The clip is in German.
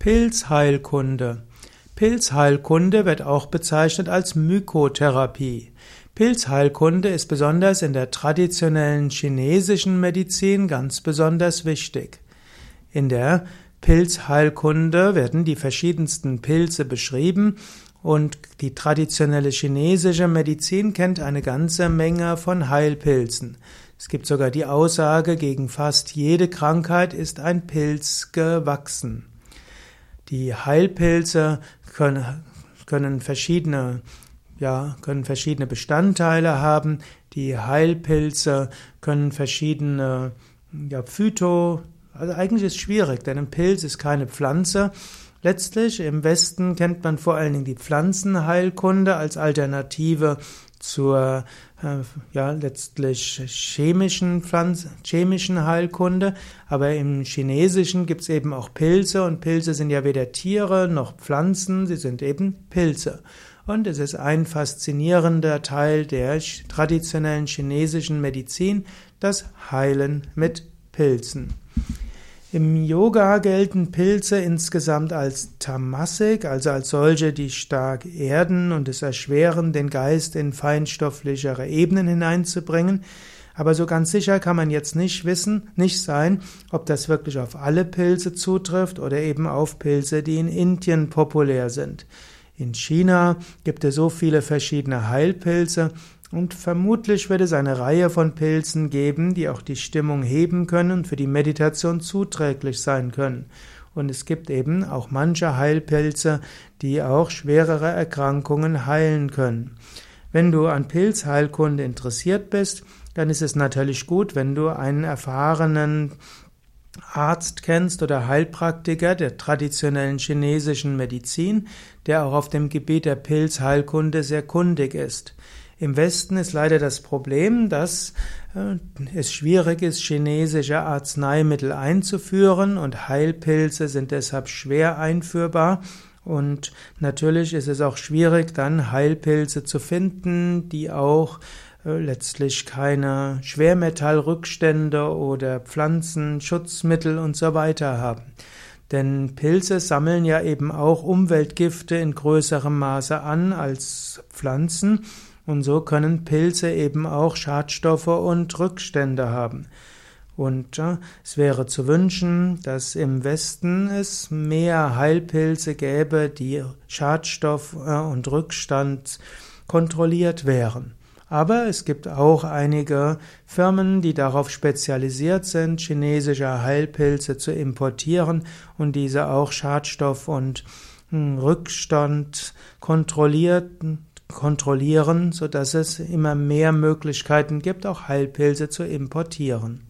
Pilzheilkunde. Pilzheilkunde wird auch bezeichnet als Mykotherapie. Pilzheilkunde ist besonders in der traditionellen chinesischen Medizin ganz besonders wichtig. In der Pilzheilkunde werden die verschiedensten Pilze beschrieben und die traditionelle chinesische Medizin kennt eine ganze Menge von Heilpilzen. Es gibt sogar die Aussage, gegen fast jede Krankheit ist ein Pilz gewachsen. Die Heilpilze können, können verschiedene ja, können verschiedene Bestandteile haben. Die Heilpilze können verschiedene ja, Phyto, also eigentlich ist es schwierig, denn ein Pilz ist keine Pflanze. Letztlich im Westen kennt man vor allen Dingen die Pflanzenheilkunde als Alternative zur äh, ja letztlich chemischen Pflanz chemischen Heilkunde, aber im Chinesischen gibt es eben auch Pilze und Pilze sind ja weder Tiere noch Pflanzen, sie sind eben Pilze. Und es ist ein faszinierender Teil der traditionellen chinesischen Medizin, das Heilen mit Pilzen. Im Yoga gelten Pilze insgesamt als Tamasik, also als solche, die stark erden und es erschweren, den Geist in feinstofflichere Ebenen hineinzubringen. Aber so ganz sicher kann man jetzt nicht wissen, nicht sein, ob das wirklich auf alle Pilze zutrifft oder eben auf Pilze, die in Indien populär sind. In China gibt es so viele verschiedene Heilpilze, und vermutlich wird es eine Reihe von Pilzen geben, die auch die Stimmung heben können und für die Meditation zuträglich sein können. Und es gibt eben auch manche Heilpilze, die auch schwerere Erkrankungen heilen können. Wenn du an Pilzheilkunde interessiert bist, dann ist es natürlich gut, wenn du einen erfahrenen Arzt kennst oder Heilpraktiker der traditionellen chinesischen Medizin, der auch auf dem Gebiet der Pilzheilkunde sehr kundig ist. Im Westen ist leider das Problem, dass äh, es schwierig ist, chinesische Arzneimittel einzuführen und Heilpilze sind deshalb schwer einführbar. Und natürlich ist es auch schwierig, dann Heilpilze zu finden, die auch äh, letztlich keine Schwermetallrückstände oder Pflanzenschutzmittel und so weiter haben. Denn Pilze sammeln ja eben auch Umweltgifte in größerem Maße an als Pflanzen und so können Pilze eben auch Schadstoffe und Rückstände haben. Und äh, es wäre zu wünschen, dass im Westen es mehr Heilpilze gäbe, die Schadstoff äh, und Rückstand kontrolliert wären. Aber es gibt auch einige Firmen, die darauf spezialisiert sind, chinesische Heilpilze zu importieren und diese auch Schadstoff und hm, Rückstand kontrolliert kontrollieren, so dass es immer mehr Möglichkeiten gibt, auch Heilpilze zu importieren.